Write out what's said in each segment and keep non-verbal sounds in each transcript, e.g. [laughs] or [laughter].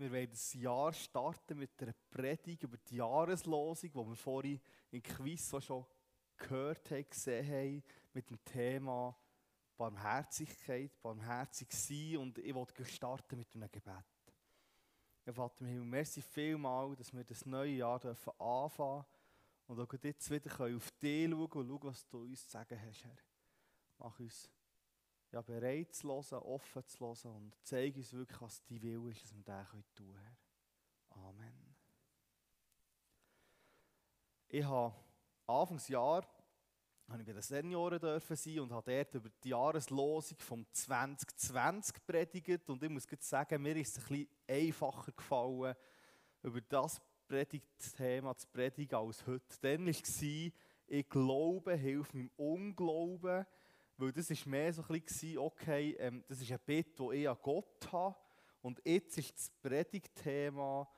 Wir wollen das Jahr starten mit einer Predigt über die Jahreslosung, die wir vorhin im Quiz schon gehört haben, gesehen haben, mit dem Thema Barmherzigkeit, barmherzig sein. Und ich wollte starten mit einem Gebet. Ja, Vater im Himmel, merci vielmal, dass wir das neue Jahr dürfen anfangen und auch jetzt wieder auf dich schauen und schauen, was du uns zu sagen hast, Herr. Mach uns ja, bereit zu hören, offen zu hören und zeige uns wirklich, was dein Wille ist, dass wir das tun können. Amen. Ich habe Anfangsjahr habe ich bei den Senioren dürfen sein und habe dort über die Jahreslosung vom 2020 predigt und ich muss sagen, mir ist es ein bisschen einfacher gefallen, über das Predigtthema zu predigen als heute. Dann war es, ich glaube, hilf meinem Unglauben, weil das war mehr so ein bisschen, okay, ähm, das ist ein Bitt, das ich an Gott habe. Und jetzt ist das Predigtthema,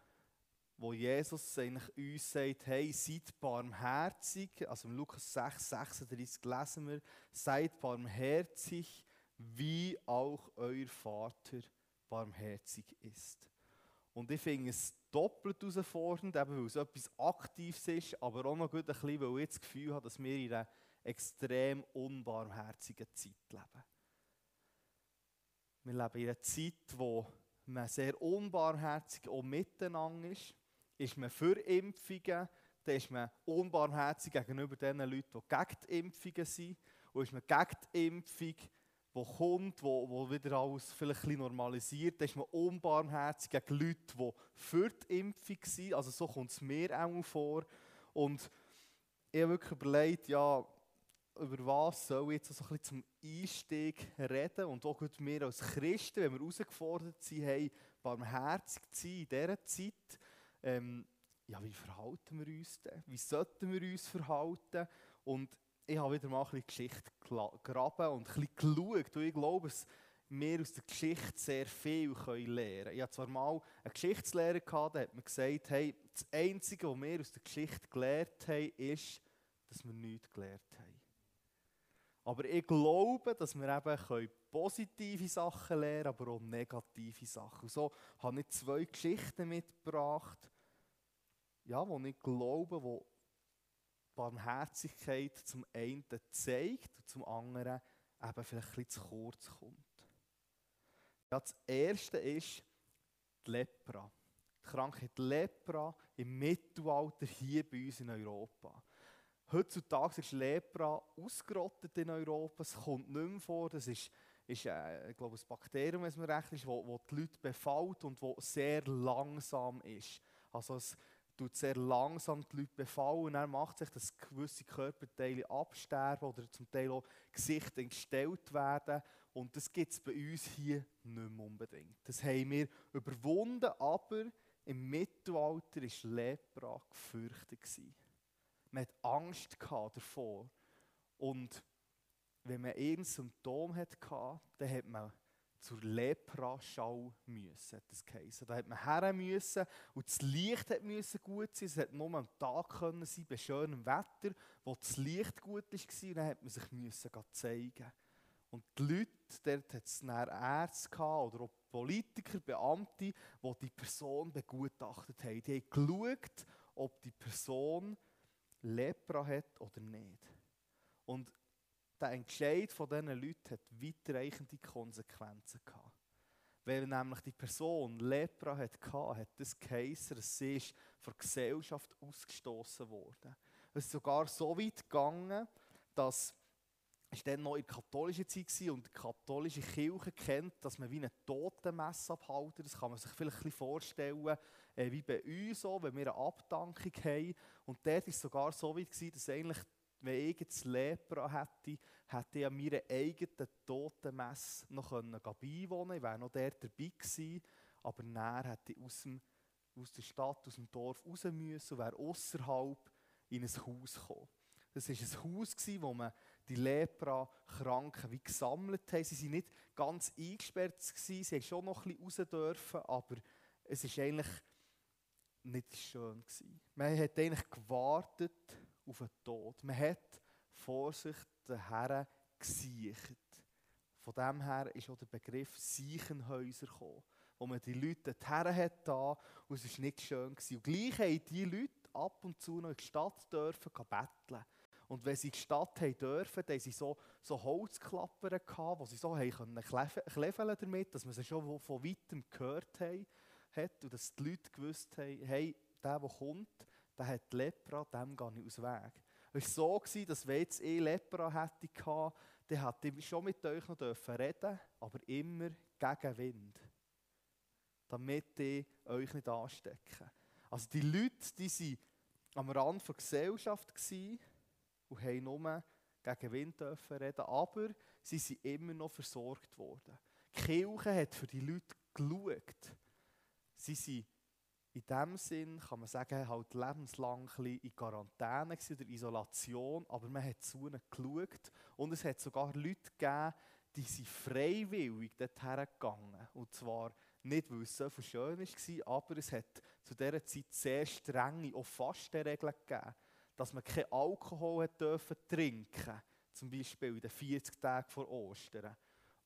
wo Jesus eigentlich uns sagt, hey, seid barmherzig. Also im Lukas 6, 36 lesen wir, seid barmherzig, wie auch euer Vater barmherzig ist. Und ich finde es doppelt herausfordernd, eben weil es etwas Aktives ist, aber auch noch gut ein bisschen, weil ich das Gefühl habe, dass wir in einer extrem unbarmherzigen Zeit leben. Wir leben in einer Zeit, wo man sehr unbarmherzig auch miteinander ist. Ist man für Impfungen, dann ist man unbarmherzig gegenüber den Leuten, die gegen die Impfungen sind. Und ist man gegen die Impfung, die kommt, wo, wo wieder alles vielleicht ein normalisiert, dann ist man unbarmherzig gegen Leute, die für die Impfung sind. Also so kommt es mir auch vor. Und ich habe wirklich überlegt, ja, über was soll ich jetzt so ein bisschen zum Einstieg reden und auch gut wir als Christen, wenn wir herausgefordert sind, hey, barmherzig zu sein in dieser Zeit, ähm, ja, wie verhalten wir uns denn? Wie sollten wir uns verhalten? Und ich habe wieder mal ein bisschen Geschichte gegraben und ein bisschen geschaut, und ich glaube, dass wir aus der Geschichte sehr viel lernen können. Ich hatte zwar mal einen Geschichtslehrer, gehabt, der hat mir gesagt, hey, das Einzige, was wir aus der Geschichte gelernt haben, ist, dass wir nichts gelernt haben. Aber ich glaube, dass wir eben positive Sachen lernen aber auch negative Sachen. Und so habe ich zwei Geschichten mitgebracht, ja, wo ich glaube, wo Barmherzigkeit zum einen zeigt und zum anderen eben vielleicht ein bisschen zu kurz kommt. Ja, das erste ist die Lepra. Die Krankheit Lepra im Mittelalter hier bei uns in Europa. Heutzutage ist Lepra ausgerottet in Europa. Es kommt nicht mehr vor. Das ist, ist äh, ich glaube, ein Bakterium, wenn es mir recht ist, das die Leute befällt und das sehr langsam ist. Also es tut sehr langsam die Leute befallen und dann macht sich, dass gewisse Körperteile absterben oder zum Teil auch Gesichter gestellt werden. Und das gibt es bei uns hier nicht mehr unbedingt. Das haben wir überwunden, aber im Mittelalter war Lepra gefürchtet. Man hat Angst davor. Und wenn man irgendein Symptom hatte, dann hat man zur Lepraschau müssen, das geheißen. Da hat man her müssen und das Licht hat müssen gut sein. Es hat nur am Tag können sein, bei schönem Wetter, wo das Licht gut war. Und dann hat man sich müssen zeigen. Und die Leute, dort hat es Ärzte oder auch Politiker, Beamte, die die Person begutachtet haben. Die haben geschaut, ob die Person Lepra hat oder nicht. Und der Entscheid von diesen Leuten hat weitreichende Konsequenzen gehabt. Weil nämlich die Person Lepra hatte, hat das dass sie ist von der Gesellschaft ausgestoßen wurde. Es ist sogar so weit gegangen, dass es dann noch in der katholischen Zeit war und die katholische Kirche kennt, dass man wie einen Totenmesse abhalten. Das kann man sich vielleicht ein bisschen vorstellen, äh, wie bei uns, so, wenn wir eine Abdankung haben. Und dort war es sogar so weit, gewesen, dass eigentlich, wenn ich jetzt Lepra hätte, hätte ich an meiner eigenen Totenmesse noch beiwohnen können. Ich wäre noch dort dabei gewesen. Aber näher hätte ich aus, dem, aus der Stadt, aus dem Dorf raus müssen und wäre außerhalb in ein Haus gekommen. Das war ein Haus, wo man die Lepra-Kranken wie gesammelt haben. Sie waren nicht ganz eingesperrt, sie haben schon noch ein bisschen raus dürfen, aber es war eigentlich nicht schön. Man hat eigentlich gewartet auf den Tod. Man hat vor sich den Herrn gesichert. Von dem her ist auch der Begriff Siechenhäuser gekommen, wo man die Leute dorthin hat da, und es war nicht schön. Gewesen. Und gleich haben die Leute ab und zu noch in die Stadt dürfen betteln. Und wenn sie in die Stadt haben dürfen, hatten sie so, so Holzklappern, gehabt, wo sie so haben können damit, dass man sie schon von weitem gehört haben, hat und dass die Leute gewusst haben, hey, der, der kommt, der hat Lepra, dem gehe ich aus dem Weg. Es war so, dass wenn jetzt eh Lepra hätte, dann hätte ich schon mit euch noch reden aber immer gegen Wind. Damit ich euch nicht anstecke. Also die Leute, die waren am Rand der Gesellschaft und haben nur gegen Wind reden, aber sie sind immer noch versorgt worden. Die Kirche hat für die Leute geschaut. Sie sind in dem Sinn, kann man sagen, halt lebenslang in Quarantäne oder Isolation, aber man hat zu ihnen geschaut und es hat sogar Leute gegeben, die sind freiwillig dorthin gegangen. Und zwar nicht, weil es so viel schön war, aber es hat zu dieser Zeit sehr strenge, auch Fastenregeln gegeben, dass man kein Alkohol hat dürfen trinken zum Beispiel in den 40 Tagen vor Ostern.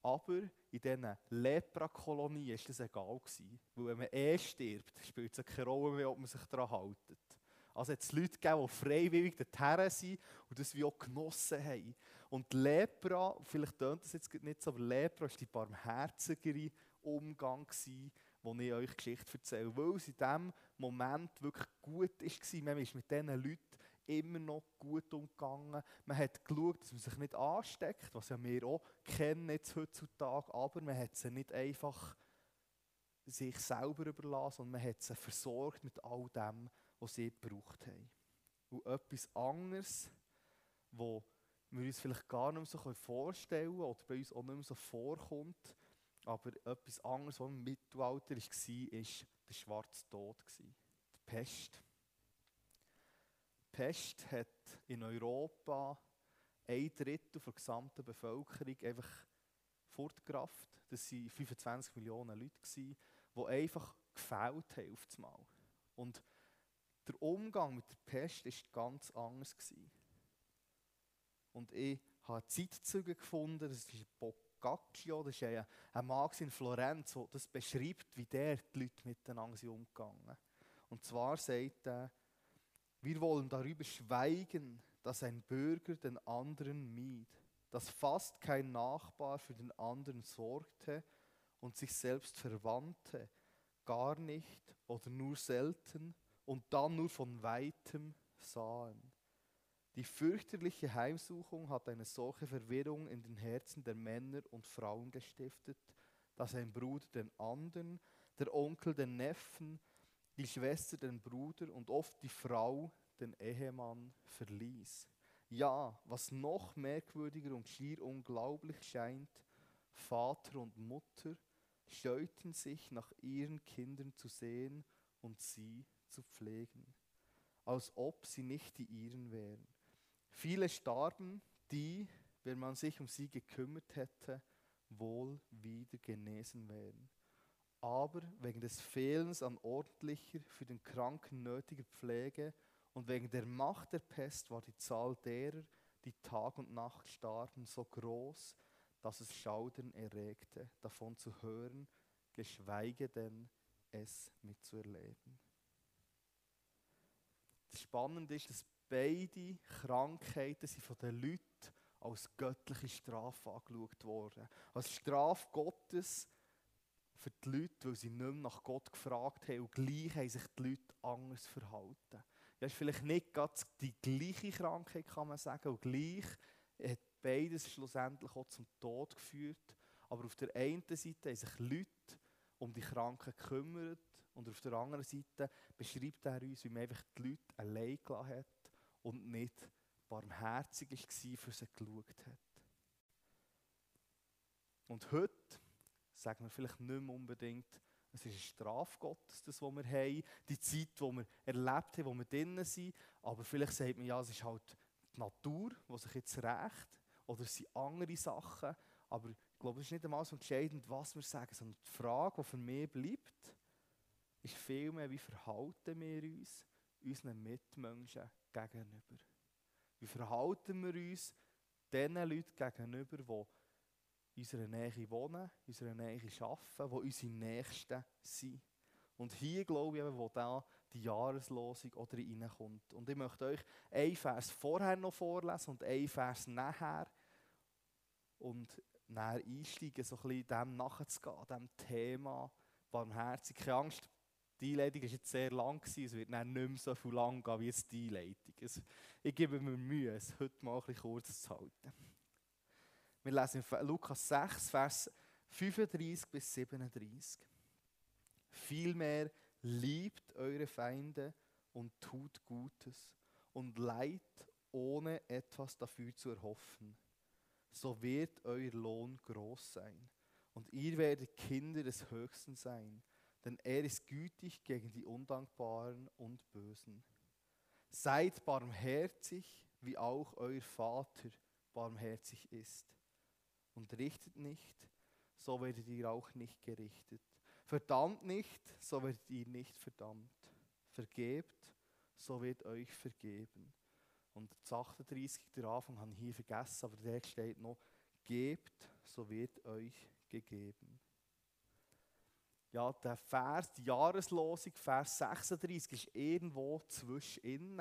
Aber in diesen Lepra-Kolonien war das egal. Gewesen. Weil wenn man eh stirbt, spielt es keine Rolle mehr, ob man sich daran hält. Also hat es Leute gegeben, die freiwillig dorthin sind und das wie auch genossen haben. Und Lepra, vielleicht tönt das jetzt nicht so, aber Lepra war die barmherzigere Umgang, gewesen, wo ich euch Geschichte erzähle. Weil es in diesem Moment wirklich gut war. Man ist mit diesen Leuten immer noch gut umgegangen. Man hat geschaut, dass man sich nicht ansteckt, was ja wir auch kennen jetzt heutzutage, aber man hat sie nicht einfach sich selber überlassen, sondern man hat sie versorgt mit all dem, was sie gebraucht haben. Und etwas anderes, wo wir uns vielleicht gar nicht mehr so vorstellen können oder bei uns auch nicht mehr so vorkommt, aber etwas anderes, was im Mittelalter war, war der schwarze Tod, die Pest. Pest hat in Europa ein Drittel der gesamten Bevölkerung einfach fortgerafft. Das waren 25 Millionen Leute, die einfach gefällt haben auf das Mal. Und der Umgang mit der Pest war ganz anders. Und ich habe Zeitzeuge gefunden, das ist Boccaccio, das ist ein, ein Mann in Florenz, der das beschreibt, wie der die Leute miteinander umgegangen. Und zwar sagt er, wir wollen darüber schweigen, dass ein Bürger den anderen mied, dass fast kein Nachbar für den anderen sorgte und sich selbst verwandte, gar nicht oder nur selten und dann nur von weitem sahen. Die fürchterliche Heimsuchung hat eine solche Verwirrung in den Herzen der Männer und Frauen gestiftet, dass ein Bruder den anderen, der Onkel den Neffen, die Schwester den Bruder und oft die Frau den Ehemann verließ. Ja, was noch merkwürdiger und schier unglaublich scheint, Vater und Mutter scheuten sich nach ihren Kindern zu sehen und sie zu pflegen, als ob sie nicht die ihren wären. Viele starben, die, wenn man sich um sie gekümmert hätte, wohl wieder genesen wären aber wegen des Fehlens an ordentlicher, für den Kranken nötiger Pflege und wegen der Macht der Pest war die Zahl derer, die Tag und Nacht starben, so groß, dass es Schaudern erregte, davon zu hören, geschweige denn es mitzuerleben. Das Spannende ist, dass beide Krankheiten sind von den Leuten als göttliche Strafe angeschaut worden. Als Strafe Gottes für die Leute, weil sie nicht mehr nach Gott gefragt haben und gleich haben sich die Leute anders verhalten. Ja, ist vielleicht nicht ganz die gleiche Krankheit, kann man sagen, und gleich hat beides schlussendlich auch zum Tod geführt. Aber auf der einen Seite haben sich Leute um die Kranken gekümmert und auf der anderen Seite beschreibt er uns, wie man einfach die Leute allein gelassen hat und nicht barmherzig war, für sie geschaut hat. Und heute sagen wir vielleicht nicht mehr unbedingt, es ist eine Strafe Gottes, das, was wir haben, die Zeit, die wir erlebt haben, wo wir drinnen sind. Aber vielleicht sagt man, ja, es ist halt die Natur, die sich jetzt rächt. Oder es sind andere Sachen. Aber ich glaube, es ist nicht einmal so entscheidend, was wir sagen, sondern die Frage, die für mich bleibt, ist vielmehr, wie verhalten wir uns unseren Mitmenschen gegenüber? Wie verhalten wir uns den Leuten gegenüber, die unserer Nähe wohnen, in unserer Nähe arbeiten, die unsere Nächsten sind. Und hier glaube ich eben, wo da die Jahreslosung oder reinkommt. Und ich möchte euch einen Vers vorher noch vorlesen und einen Vers nachher. Und näher einsteigen, so ein bisschen dem nachzugehen, dem Thema barmherzig. Keine Angst, die Einleitung war jetzt sehr lang, gewesen, es wird nicht mehr so viel lang gehen wie die Einleitung. Ich gebe mir Mühe, es heute mal ein bisschen kurz zu halten. Wir lesen in Lukas 6, Vers 35 bis 37. Vielmehr liebt eure Feinde und tut Gutes und leid, ohne etwas dafür zu erhoffen. So wird euer Lohn groß sein und ihr werdet Kinder des Höchsten sein, denn er ist gütig gegen die Undankbaren und Bösen. Seid barmherzig, wie auch euer Vater barmherzig ist. Und richtet nicht, so werdet ihr auch nicht gerichtet. Verdammt nicht, so werdet ihr nicht verdammt. Vergebt, so wird euch vergeben. Und das 38, der Anfang habe ich hier vergessen, aber der steht noch, gebt, so wird euch gegeben. Ja, der Vers, die Jahreslosung, Vers 36, ist irgendwo zwischen.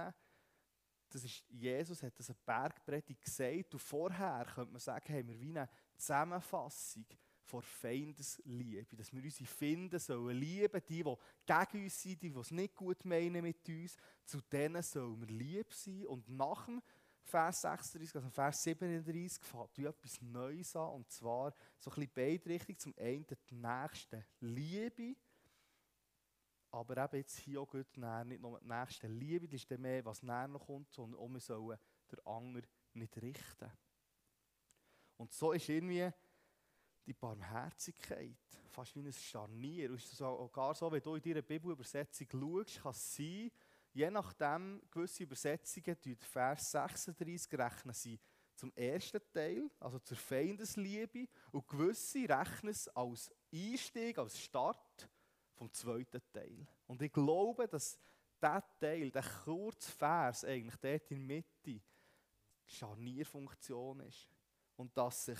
Das ist, Jesus hat das eine Bergpredigt gesagt und vorher könnte man sagen, haben wir wie eine Zusammenfassung vor Feindesliebe. Dass wir unsere Finden sollen lieben, die, die gegen uns sind, die, die es nicht gut meinen mit uns, zu denen sollen wir lieb sein. Und nach dem Vers 36, also Vers 37, fängt etwas Neues an. Und zwar so ein bisschen beide Richtungen. Zum einen die nächste Liebe. Aber eben jetzt hier auch gut nicht nur die nächste Liebe, das ist dann mehr, was näher noch kommt, sondern auch wir sollen den anderen nicht richten. Und so ist irgendwie die Barmherzigkeit fast wie ein Scharnier. Und es ist sogar so, wenn du in deiner Bibelübersetzung schaust, kann es sein, je nachdem, gewisse Übersetzungen, die Vers 36 rechnen sie zum ersten Teil, also zur Feindesliebe, und gewisse rechnen es als Einstieg, als Start vom zweiten Teil. Und ich glaube, dass dieser Teil, der kurze Vers eigentlich dort in der Mitte, die Scharnierfunktion ist. Und dass sich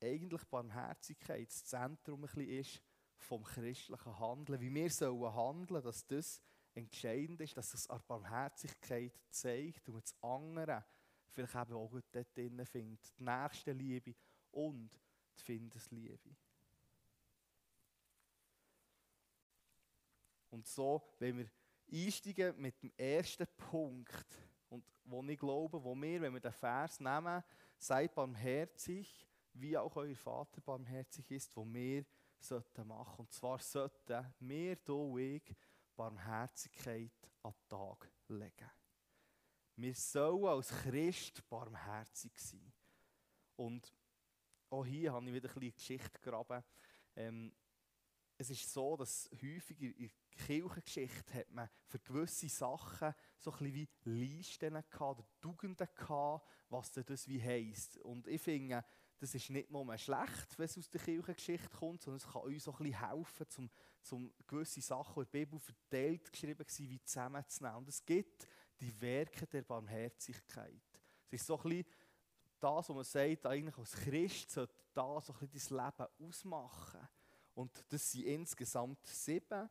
eigentlich Barmherzigkeit das Zentrum ein bisschen ist vom christlichen Handeln. Wie wir sollen handeln, dass das entscheidend ist, dass es an Barmherzigkeit zeigt und das andere vielleicht eben auch gut dort drin findet. Die nächste Liebe und die Findesliebe. Und so, wenn wir einsteigen mit dem ersten Punkt, und wo ich glaube, wo wir, wenn wir den Vers nehmen, seid barmherzig, wie auch euer Vater barmherzig ist, wo wir sollten machen. Und zwar sollten wir und ich Barmherzigkeit an den Tag legen. Wir sollen als Christ barmherzig sein. Und auch hier habe ich wieder ein bisschen Geschichte gegraben. Ähm, es ist so, dass häufig in der Kirchengeschichte hat man für gewisse Sachen so ein wie Listen oder Tugenden gehabt, was das wie heisst. Und ich finde, das ist nicht nur schlecht, wenn es aus der Kirchengeschichte kommt, sondern es kann uns auch ein helfen, um, um gewisse Sachen, die in der Bibel verteilt geschrieben waren, wie zusammenzunehmen. Und es gibt die Werke der Barmherzigkeit. Es ist so ein bisschen das, was man sagt, eigentlich als Christ sollte das so ein bisschen dein Leben ausmachen. Und das sind insgesamt sieben,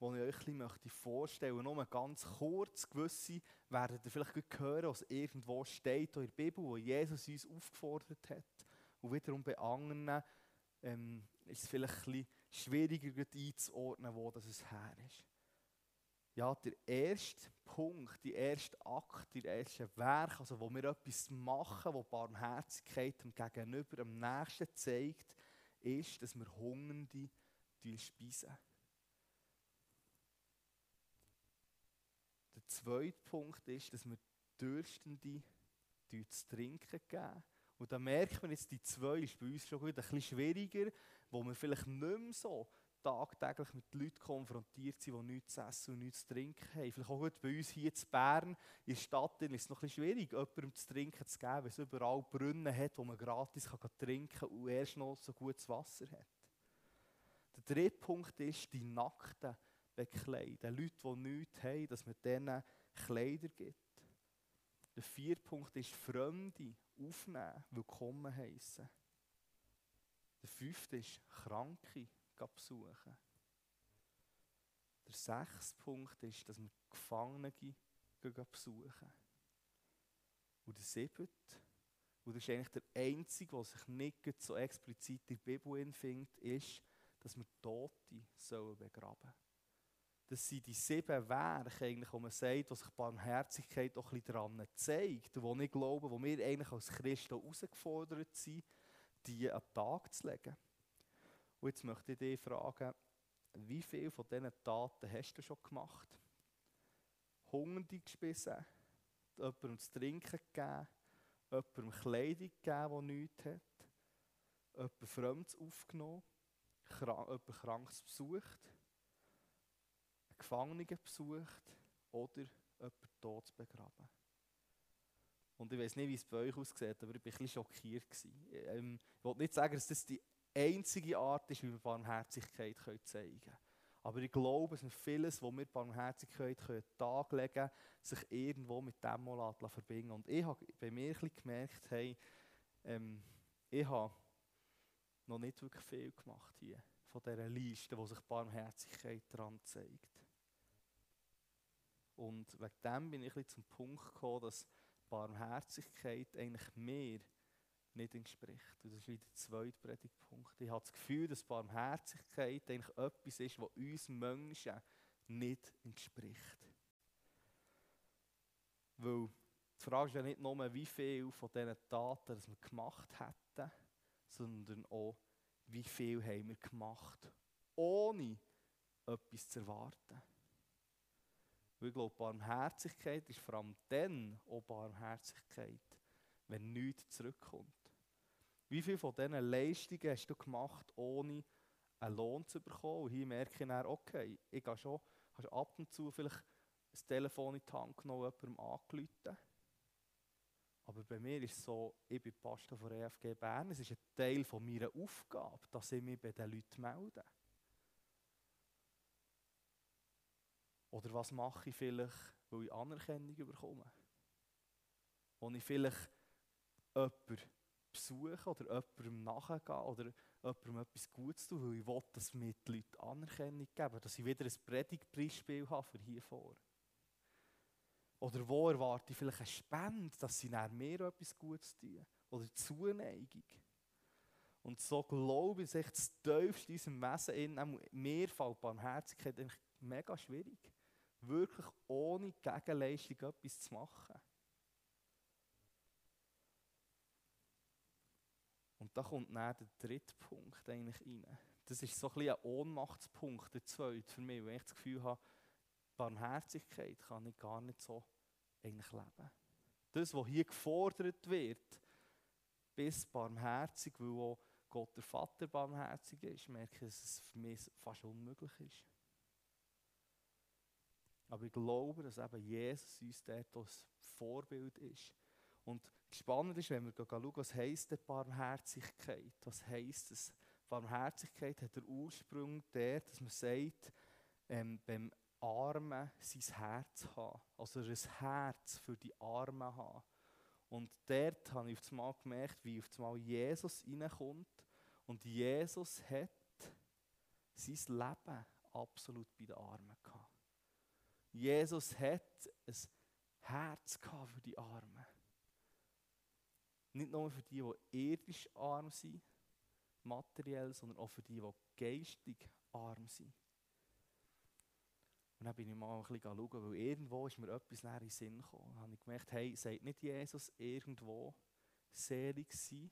die ich euch ein bisschen vorstellen möchte. Nur ganz kurz, gewisse werden ihr vielleicht hören, was irgendwo steht in der Bibel, wo Jesus uns aufgefordert hat. Und wiederum bei anderen ähm, ist es vielleicht ein bisschen schwieriger einzuordnen, wo das her ist. Ja, der erste Punkt, der erste Akt, der erste Werk, also wo wir etwas machen, wo Barmherzigkeit dem Gegenüber am nächsten zeigt, ist, dass wir Hungernde speisen. Der zweite Punkt ist, dass wir Dürstende zu trinken geben. Und da merkt man jetzt, die zwei ist bei uns schon gut ein bisschen schwieriger, wo wir vielleicht nicht mehr so tagtäglich mit Leuten konfrontiert sind, die nichts zu essen und nichts zu trinken haben. Vielleicht auch gut bei uns hier in Bern, in der Stadt, ist es noch ein schwierig, jemandem zu trinken zu geben, weil es überall Brunnen hat, wo man gratis kann trinken kann und erst noch so gutes Wasser hat. Der dritte Punkt ist, die Nackten bekleiden. Leute, die nichts haben, dass man denen Kleider gibt. Der vierte Punkt ist, Fremde aufnehmen, willkommen heißen. Der fünfte ist Kranke besuchen. Der sechste Punkt ist, dass wir Gefangene besuchen. Und der siebte, und das ist eigentlich der einzige, der sich nicht so explizit in der Bibel findet, ist, dass wir Tote sollen begraben sollen. Das sind die sieben Werke, eigentlich, wo man sagt, wo sich Barmherzigkeit auch ein bisschen daran zeigt. Und wo ich glaube, wo wir eigentlich als Christen herausgefordert sind, die an den Tag zu legen. Und jetzt möchte ich dich fragen, wie viele von diesen Taten hast du schon gemacht? Hungernde gespissen, jemandem zu trinken gegeben, jemandem Kleidung gegeben, die nichts hat, jemand Fremdes aufgenommen, jemand Krankes besucht, einen Gefangenen besucht oder jemand tot begraben. Und ich weiß nicht, wie es bei euch aussieht, aber ich war ein bisschen schockiert. Ähm, ich will nicht sagen, dass das die einzige Art ist, wie wir Barmherzigkeit zeigen können. Aber ich glaube, es ist vieles, wo wir Barmherzigkeit können taglegen können, sich irgendwo mit dem mal verbinden Und ich habe bei mir gemerkt, hey, ähm, ich habe noch nicht wirklich viel gemacht hier von dieser Liste, wo sich Barmherzigkeit daran zeigt. Und wegen dem bin ich zum Punkt gekommen, dass Barmherzigkeit eigentlich mehr nicht entspricht. Und das ist wieder der zweite Predigtpunkt. Ich habe das Gefühl, dass Barmherzigkeit eigentlich etwas ist, was uns Menschen nicht entspricht. Weil die Frage ist ja nicht nur, wie viel von diesen Taten das wir gemacht hätten, sondern auch, wie viel haben wir gemacht, ohne etwas zu erwarten. Weil ich glaube, Barmherzigkeit ist vor allem dann auch Barmherzigkeit, wenn nichts zurückkommt. Wie viele von diesen Leistungen hast du gemacht, ohne einen Lohn zu bekommen? Und hier merke ich dann, okay, ich gehe schon, hast ab und zu vielleicht ein Telefon in die Hand genommen, jemandem angerufen. Aber bei mir ist es so, ich bin Pastor von EFG Bern, es ist ein Teil von meiner Aufgabe, dass ich mich bei den Leuten melde. Oder was mache ich vielleicht, weil ich Anerkennung bekomme? Wo ich vielleicht jemanden besuchen oder jemandem nachgehen oder jemandem etwas Gutes tun, weil ich will, dass mir die Leute Anerkennung geben, dass ich wieder ein Predigtpreisspiel habe für hier vor. Oder wo erwarte ich vielleicht eine Spende, dass sie nach mir etwas Gutes tun. Oder Zuneigung. Und so glaube ich, das tiefste in unserem Wesen in mir fällt Barmherzigkeit mega schwierig. Wirklich ohne Gegenleistung etwas zu machen. Und da kommt dann der dritte Punkt eigentlich rein. Das ist so ein, ein Ohnmachtspunkt, der zweite für mich, weil ich das Gefühl habe, Barmherzigkeit kann ich gar nicht so eigentlich leben. Das, was hier gefordert wird, bis barmherzig, weil auch Gott der Vater barmherzig ist, merke ich, dass es für mich fast unmöglich ist. Aber ich glaube, dass eben Jesus uns dort als Vorbild ist. Und spannend ist, wenn wir schauen, was heisst denn Barmherzigkeit? Was heisst es? Barmherzigkeit hat der Ursprung der, dass man sagt, ähm, beim Armen sein Herz haben. Also ein Herz für die Armen haben. Und dort habe ich auf einmal gemerkt, wie auf einmal Jesus reinkommt. Und Jesus hat sein Leben absolut bei den Armen gehabt. Jesus hat ein Herz gehabt für die Armen. Nicht nur für die, die irdisch arm sind, materiell, sondern auch für die, die geistig arm sind. Und dann bin ich mal ein bisschen schauen, weil irgendwo ist mir etwas näher in den Sinn gekommen. Dann habe ich gemerkt, hey, sagt nicht Jesus irgendwo, selig sein,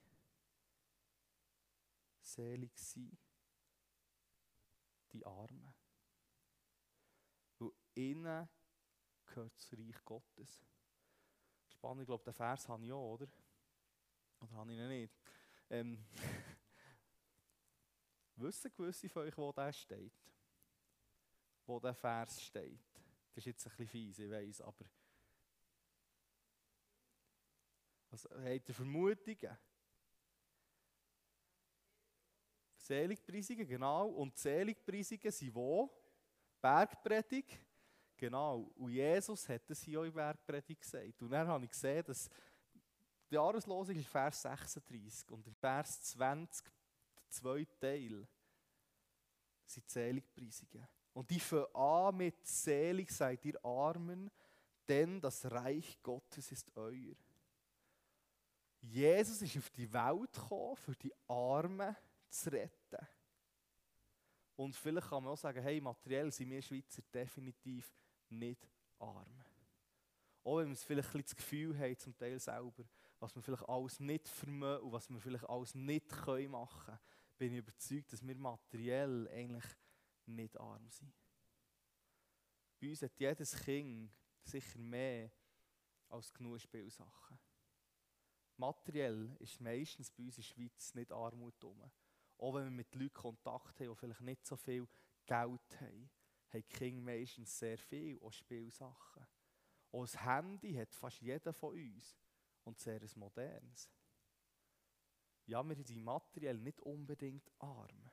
selig sein, die Armen. Weil innen gehört das Reich Gottes. Spannend, ich glaube, den Vers habe ich auch, oder? Oder habe ich ihn nicht? Ähm, [laughs] wissen gewisse von euch, wo der steht? Wo der Vers steht? Das ist jetzt ein bisschen fies, ich weiß, aber. Also, habt ihr Vermutungen? Seligpreisungen, genau. Und Seligpreisungen sind wo? Bergpredigt. Genau. Und Jesus hat das hier auch in Bergpredigt gesagt. Und dann habe ich gesehen, dass die Jahreslosung ist Vers 36 und im Vers 20 zwei Teile sind Seligpreisungen. Und die fangen an mit Selig seid ihr Armen, denn das Reich Gottes ist euer. Jesus ist auf die Welt gekommen, für die Armen zu retten. Und vielleicht kann man auch sagen, hey, materiell sind wir Schweizer definitiv nicht arm. Auch wenn wir vielleicht ein das Gefühl haben, zum Teil selber, was wir vielleicht alles nicht vermögen und was wir vielleicht alles nicht können machen können, bin ich überzeugt, dass wir materiell eigentlich nicht arm sind. Bei uns hat jedes Kind sicher mehr als genug Spielsachen. Materiell ist meistens bei uns in der Schweiz nicht Armut herum. Auch wenn wir mit Leuten Kontakt haben, die vielleicht nicht so viel Geld haben, haben die Kinder meistens sehr viel, auch Spielsachen. Auch ein Handy hat fast jeder von uns und sehr ein modernes. Ja, wir sind materiell nicht unbedingt arm.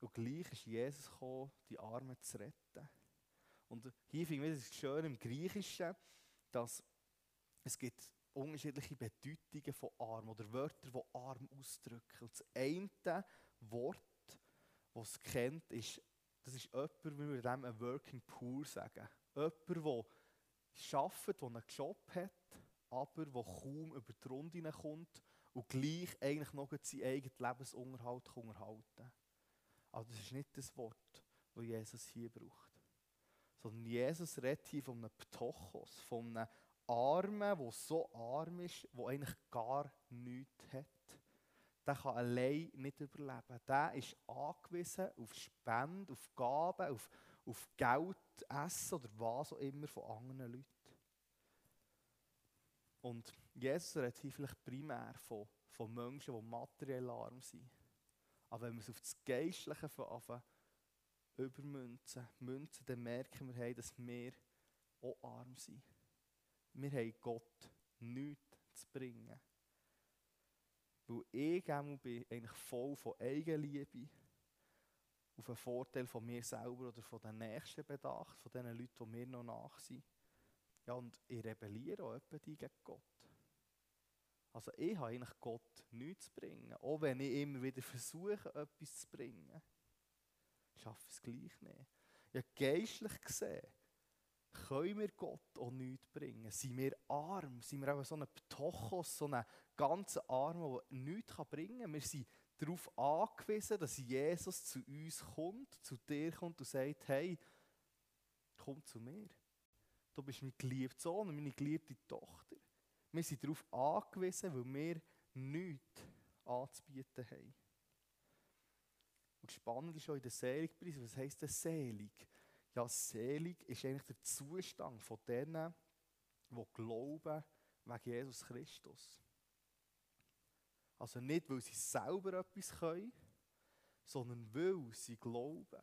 Und gleich ist Jesus gekommen, die Armen zu retten. Und hier finde ich es schön im Griechischen, dass es gibt unterschiedliche Bedeutungen von arm oder Wörter, die arm ausdrücken. Und das eine Wort, das es kennt, ist, das ist jemand, wie wir dem ein Working Poor sagen. Jemand, der arbeitet, der einen Job hat, aber der kaum über die Runde kommt und gleich eigentlich noch seinen eigenen Lebensunterhalt kann. Aber das ist nicht das Wort, das Jesus hier braucht. Sondern Jesus redet hier von einem Ptochos, von einem Armen, der so arm ist, der eigentlich gar nichts hat. Der kann allein nicht überleben. Der ist angewiesen auf Spenden, auf Gaben, auf, auf Geld, Essen oder was auch immer von anderen Leuten. Und Jesus redet hier vielleicht primär von, von Menschen, die materiell arm sind. Aber wenn wir es auf das Geistliche anfangen, übermünzen, münzen, dann merken wir, hey, dass wir auch arm sind. Wir haben Gott nichts zu bringen. Weil ich bin eigentlich voll von Eigenliebe auf einen Vorteil von mir selber oder von den Nächsten bedacht, von den Leuten, die mir noch nach sind. Ja, und ich rebelliere auch gegen Gott. Also ich habe eigentlich Gott nichts zu bringen. Auch wenn ich immer wieder versuche, etwas zu bringen. Ich schaffe es gleich nicht. Ja, geistlich gesehen können wir Gott auch nichts bringen. Sind wir arm? Sind wir auch so ein Ptochos, so ein ganz Armer, der nichts bringen kann? Wir sind darauf angewiesen, dass Jesus zu uns kommt, zu dir kommt und sagt, hey, komm zu mir. Du bist mein geliebter Sohn und meine geliebte Tochter. Wir sind darauf angewiesen, weil wir nichts anzubieten haben. Und spannend ist auch in der Seligpreis, was heisst denn selig? Ja, selig ist eigentlich der Zustand von denen, die glauben wegen Jesus Christus. Also nicht, weil sie selber etwas können, sondern weil sie glauben.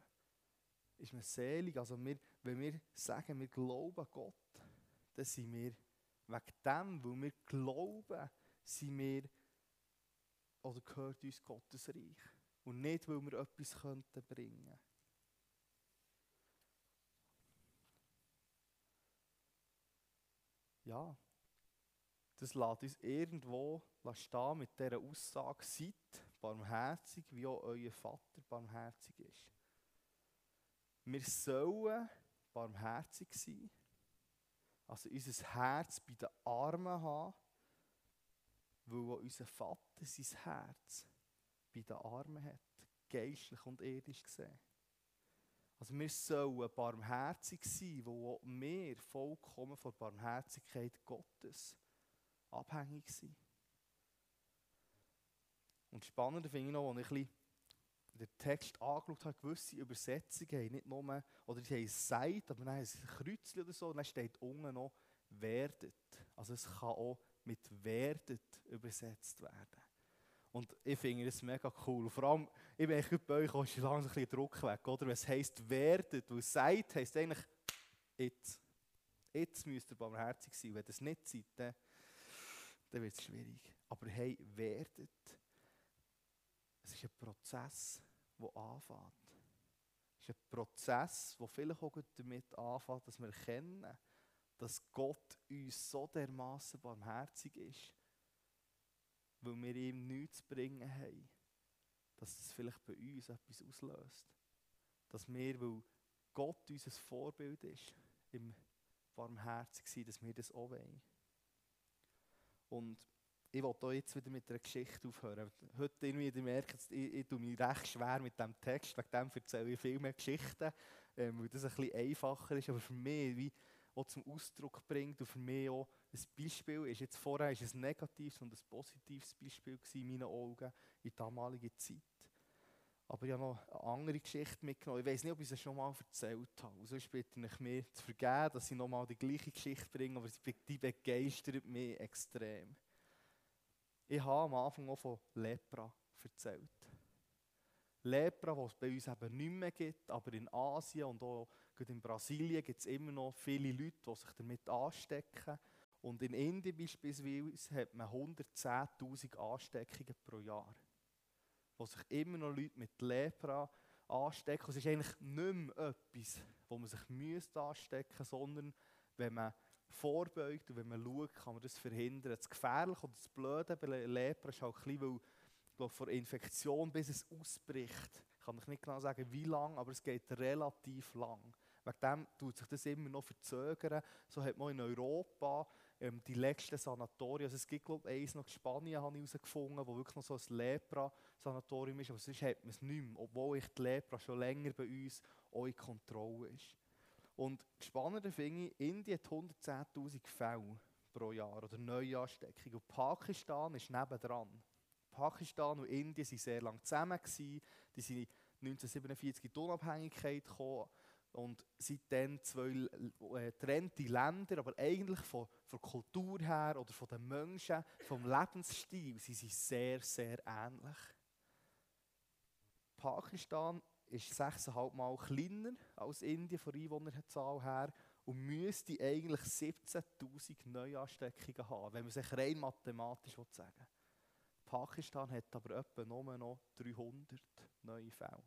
Ist man selig. Also wir, wenn wir sagen, wir glauben Gott, dann sind wir Wegen dem, weil wir glauben, sind wir, oder gehört uns Gottes Reich. Und nicht, weil wir etwas könnten bringen Ja, das lässt uns irgendwo stehen mit dieser Aussage, seid barmherzig, wie auch euer Vater barmherzig ist. Wir sollen barmherzig sein also unser Herz bei den Armen haben, weil unser Vater sein Herz bei den Armen hat, geistlich und irdisch gesehen. Also wir sollen barmherzig sein, wo wir vollkommen von Barmherzigkeit Gottes abhängig sind. Und spannender finde ich noch, als ich den Text angeschaut habe, gewisse Übersetzungen haben nicht nur, oder sie haben «seid», aber dann haben ein Kreuzchen oder so, und dann steht unten noch «werdet». Also es kann auch mit «werdet» übersetzt werden. Und ich finde das mega cool. vor allem, ich bin eigentlich bei euch auch schon langsam ein bisschen Druck weg, oder? Wenn es heisst «werdet», weil «seid» heisst eigentlich «jetzt». Jetzt müsst ihr barmherzig sein. Wenn das nicht seid, dann, dann wird es schwierig. Aber hey, werdet. Es ist ein Prozess der anfängt. Es ist ein Prozess, der vielleicht auch damit anfängt, dass wir erkennen, dass Gott uns so dermaßen barmherzig ist, weil wir ihm nichts zu bringen haben. dass es vielleicht bei uns etwas auslöst. Dass wir, weil Gott unser Vorbild ist, im Warmherzig sein, dass wir das auch wollen. Und ich wollte jetzt wieder mit einer Geschichte aufhören. Heute irgendwie, ihr merkt, ich, ich tue mich recht schwer mit dem Text, wegen dem erzähle ich viel mehr Geschichten, ähm, weil das ein bisschen einfacher ist, aber für mich wie auch zum Ausdruck bringt und für mich auch ein Beispiel ist. Jetzt vorher war es ein negatives und ein positives Beispiel in meinen Augen in der damaligen Zeit. Aber ich habe noch eine andere Geschichte mitgenommen. Ich weiß nicht, ob ich sie schon mal erzählt habe. Sonst bitte ich mir zu vergeben, dass ich noch mal die gleiche Geschichte bringe, aber die begeistert mich extrem. Ich habe am Anfang auch von Lepra erzählt. Lepra, was es bei uns eben nicht mehr gibt, aber in Asien und auch in Brasilien gibt es immer noch viele Leute, die sich damit anstecken. Und in Indien beispielsweise hat man 110.000 Ansteckungen pro Jahr. Wo sich immer noch Leute mit Lepra anstecken. Es ist eigentlich nicht mehr etwas, wo man sich müsste anstecken sondern wenn man vorbeugt und wenn man schaut, kann man das verhindern. Das Gefährliche und das Blöde bei Lepra ist auch ein bisschen, weil vor Infektion, bis es ausbricht, ich kann ich nicht genau sagen, wie lang, aber es geht relativ lang. Wegen dem tut sich das immer noch verzögern. So hat man in Europa ähm, die letzten Sanatorien, also es gibt glaube ich eins noch in Spanien, habe ich herausgefunden, wo wirklich noch so ein Lepra-Sanatorium ist, aber sonst hat man es nicht mehr, obwohl ich die Lepra schon länger bei uns auch in Kontrolle ist. Und spannender finde ich, Indien hat 110'000 Fälle pro Jahr oder Neuansteckung und Pakistan ist nebendran. Pakistan und Indien waren sehr lange zusammen. Gewesen. Die sind 1947 in die Unabhängigkeit gekommen und seitdem zwei äh, Länder, aber eigentlich von, von der Kultur her oder von den Menschen, vom Lebensstil, sie sind sehr, sehr ähnlich. Pakistan ist 6,5 Mal kleiner als Indien von Einwohnerzahl her und müsste eigentlich 17.000 Neuansteckungen haben, wenn man sich rein mathematisch sagen will. Pakistan hat aber etwa nur noch 300 neue Fälle.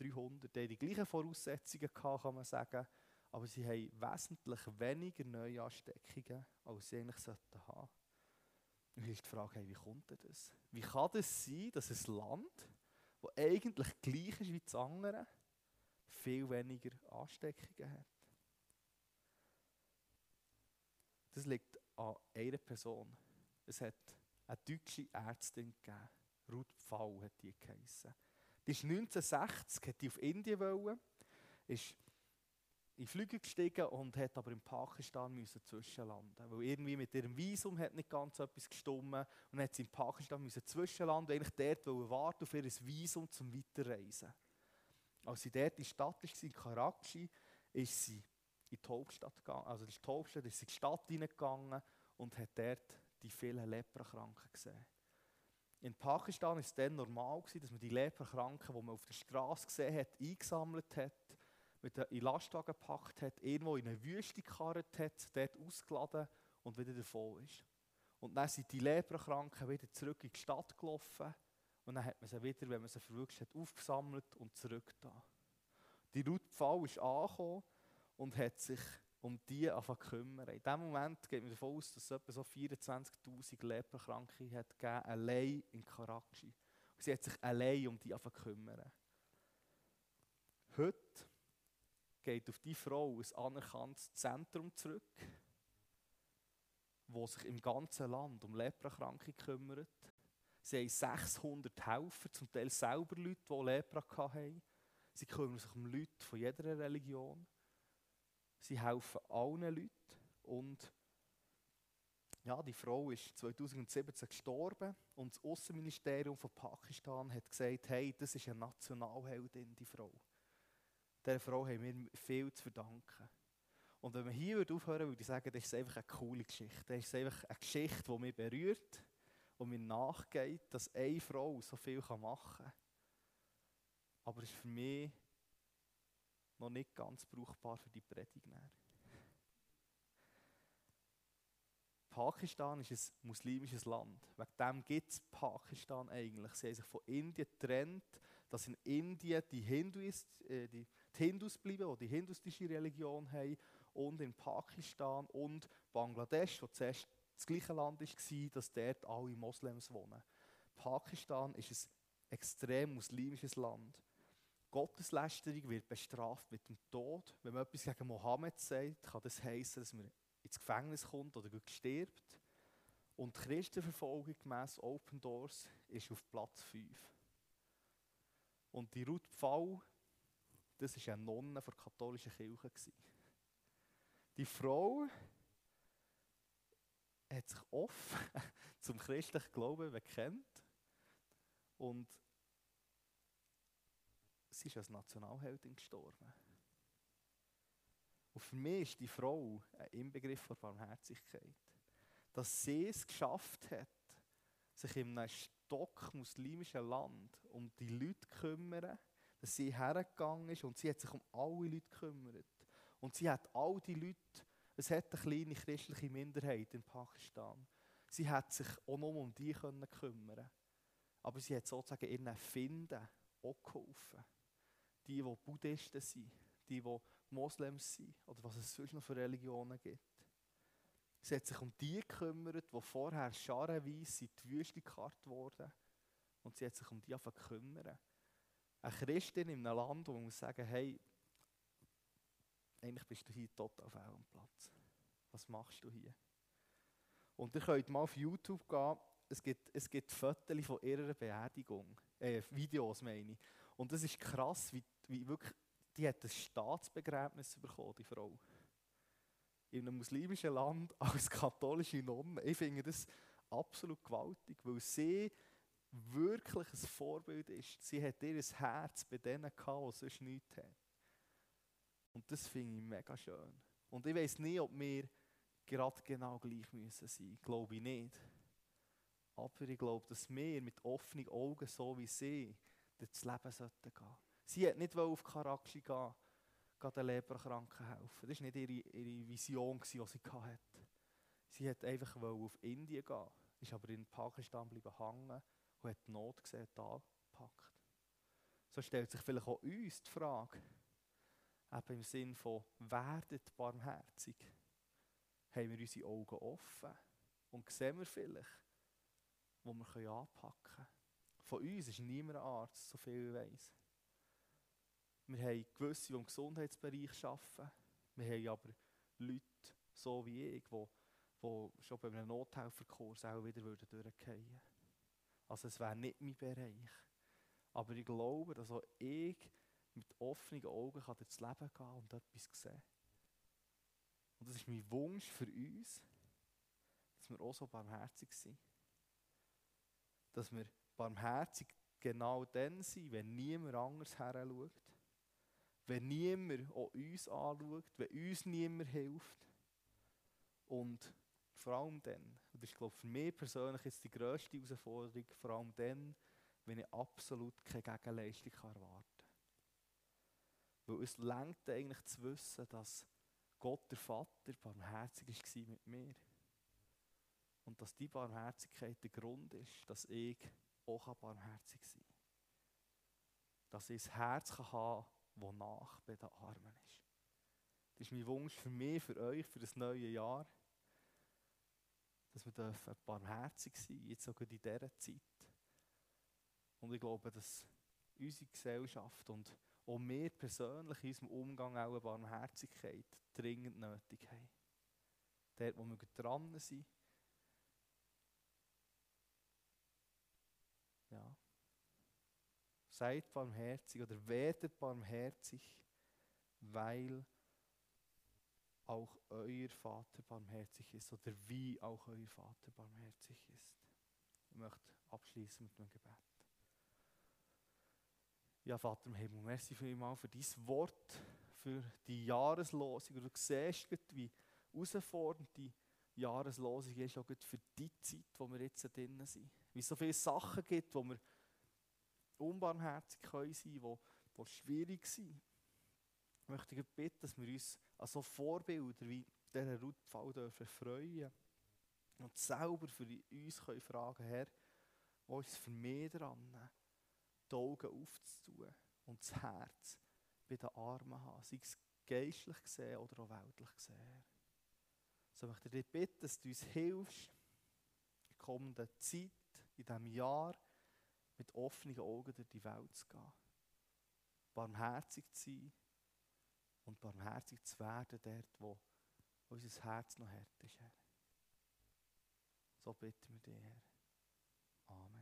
300, die haben die gleichen Voraussetzungen gehabt, kann man sagen, aber sie haben wesentlich weniger Neuansteckungen, als sie eigentlich sollten haben. Und hier ist die Frage, hey, wie kommt das? Wie kann das sein, dass ein Land, das eigentlich gleich ist wie das andere, viel weniger Ansteckungen hat? Das liegt an einer Person. Es hat eine deutsche Ärztin gegeben. Ruth Pfau hat die geheissen. Die ist 1960, hat die auf Indien wollen, ist in Flüge gestiegen und hat aber in Pakistan müssen zwischenlanden. Weil irgendwie mit ihrem Visum hat nicht ganz etwas gestimmt und hat sie in Pakistan müssen zwischenlanden, eigentlich dort warten auf ihr Visum zum Weiterreisen. Als sie dort in der Stadt war, in Karachi, ist sie in die Hauptstadt gegangen, also ist die Hauptstadt, ist sie in die Stadt hineingegangen und hat dort die vielen Leprakranken gesehen. In Pakistan war es dann normal, dass man die Leprakranken, die man auf der Straße gesehen hat, eingesammelt hat, mit in Lastwagen gepackt hat, irgendwo in eine Wüste gekarrt hat, dort ausgeladen und wieder davon ist. Und dann sind die Leprakranken wieder zurück in die Stadt gelaufen und dann hat man sie wieder, wenn man sie verwünscht hat, aufgesammelt und zurück. Die Ruth Pfau ist angekommen und hat sich um die zu kümmern. In dem Moment geht man davon aus, dass es etwa so 24'000 Leprakranke hat gegeben, allein in Karachi. Und sie hat sich allein um die zu kümmern. Heute geht auf die Frau ein anerkanntes Zentrum zurück, das sich im ganzen Land um Leprakranke kümmert. Sie haben 600 Helfer, zum Teil selber Leute, die Lepra hatten. Sie kümmern sich um Leute von jeder Religion. Sie helfen allen Leuten. Und ja, die Frau ist 2017 gestorben und das Außenministerium von Pakistan hat gesagt, hey, das ist eine Nationalheldin, die Frau. Dieser Frau haben wir viel zu verdanken. Und wenn man hier aufhören würde ich sagen, das ist einfach eine coole Geschichte. Das ist einfach eine Geschichte, die mich berührt und mir nachgeht, dass eine Frau so viel machen kann. Aber es ist für mich noch nicht ganz brauchbar für die Predigt. Pakistan ist ein muslimisches Land. Wegen dem gibt es Pakistan eigentlich. Sie haben sich von Indien getrennt, dass in Indien die Hindus, äh, die, die Hindus bleiben, die die hindustische Religion haben, und in Pakistan und Bangladesch, wo zuerst das gleiche Land war, dass dort alle Moslems wohnen. Pakistan ist ein extrem muslimisches Land. Gotteslästerung wird bestraft mit dem Tod. Wenn man etwas gegen Mohammed sagt, kann das heißen, dass man ins Gefängnis kommt oder stirbt. Und die Christenverfolgung gemäss Open Doors ist auf Platz 5. Und die Ruth Pfau, das war eine Nonne der katholischen Kirche. Die Frau hat sich offen [laughs] zum christlichen Glauben bekennt und sie ist als Nationalheldin gestorben. Und für mich ist die Frau ein Inbegriff von Barmherzigkeit. Dass sie es geschafft hat, sich in einem stock muslimischen Land um die Leute zu kümmern, dass sie hergegangen ist und sie hat sich um alle Leute gekümmert. Und sie hat all die Leute, es hat eine kleine christliche Minderheit in Pakistan, sie hat sich auch noch um die können kümmern Aber sie hat sozusagen ihren Finden auch geholfen. Die, die Buddhisten sind, die, die Moslems sind oder was es sonst noch für Religionen gibt. Sie hat sich um die gekümmert, die vorher scharenweise in die Wüste gekarrt wurden. Und sie hat sich um die kümmern. Eine Christin in einem Land, wo man muss sagen, hey, eigentlich bist du hier total fehl am Platz. Was machst du hier? Und ihr könnt mal auf YouTube gehen, es gibt, es gibt Fotos von ihrer Beerdigung, äh, Videos meine ich. Und das ist krass, wie, wie wirklich, die hat ein Staatsbegräbnis bekommen, die Frau. In einem muslimischen Land [laughs] als katholische Nonne. Ich finde das absolut gewaltig, weil sie wirklich ein Vorbild ist. Sie hat ihr Herz bei denen gehabt, die sonst nichts haben. Und das finde ich mega schön. Und ich weiß nicht, ob wir gerade genau gleich müssen sein. Glaube ich nicht. Aber ich glaube, dass wir mit offenen Augen, so wie sie, durchs Leben sollten gehen. Sie hat nicht auf Karachi gehen, gehen den Leberkranken helfen. Das war nicht ihre, ihre Vision, die sie hatte. Sie hat einfach auf Indien gehen, ist aber in Pakistan bleiben hängen und hat die Not gesehen, da gepackt. So stellt sich vielleicht auch uns die Frage, eben im Sinn von, werdet barmherzig. Haben wir unsere Augen offen und sehen wir vielleicht, wo wir anpacken können. Von uns ist niemand Arzt, so viel ich weiß. Wir haben gewisse, die im Gesundheitsbereich arbeiten. Wir haben aber Leute, so wie ich, die, die schon bei einem Nothelferkurs auch wieder durchgehen würden. Also es wäre nicht mein Bereich. Aber ich glaube, dass auch ich mit offenen Augen kann durchs Leben gehen und etwas sehen. Und das ist mein Wunsch für uns, dass wir auch so barmherzig sind. Dass wir barmherzig genau dann sind, wenn niemand anders her schaut. Wenn niemand auch uns anschaut, wenn uns niemand hilft. Und vor allem dann, und das ist glaube ich, für mich persönlich jetzt die grösste Herausforderung, vor allem dann, wenn ich absolut keine Gegenleistung erwarten kann. Weil es lenkt eigentlich zu wissen, dass Gott der Vater barmherzig war mit mir. Und dass die Barmherzigkeit der Grund ist, dass ich auch barmherzig sein kann. Dass ich ein Herz haben kann, das nach bei den Armen ist. Das ist mein Wunsch für mich, für euch, für das neue Jahr. Dass wir dürfen barmherzig sein jetzt sogar in dieser Zeit. Und ich glaube, dass unsere Gesellschaft und auch wir persönlich in unserem Umgang auch eine Barmherzigkeit dringend nötig haben. Dort, wo wir dran sind, Ja. Seid barmherzig oder werdet barmherzig, weil auch euer Vater barmherzig ist oder wie auch euer Vater barmherzig ist. Ich möchte abschließen mit einem Gebet. Ja, Vater im Himmel, merci vielmals für dein Wort, für die Jahreslosung. Du siehst, wie herausfordernd die Jahreslosung ist, auch für die Zeit, wo wir jetzt drinnen sind. Wie es so viele Sachen gibt, wo wir unbarmherzig können sein können, die, die schwierig sind. Ich möchte bitten, dass wir uns an so Vorbilder wie dieser Ruth Pfau dürfen freuen und selber für uns können fragen, Herr, wo ist es für mich dran, die Augen aufzutun und das Herz bei den Armen haben, sei es geistlich gesehen oder auch weltlich gesehen. So möchte ich dich bitten, dass du uns hilfst, in der kommenden Zeit, in diesem Jahr, mit offenen Augen durch die Welt zu gehen. Barmherzig zu sein und barmherzig zu werden dort, wo unser Herz noch hart ist, Herr. So bitten wir dich, Herr.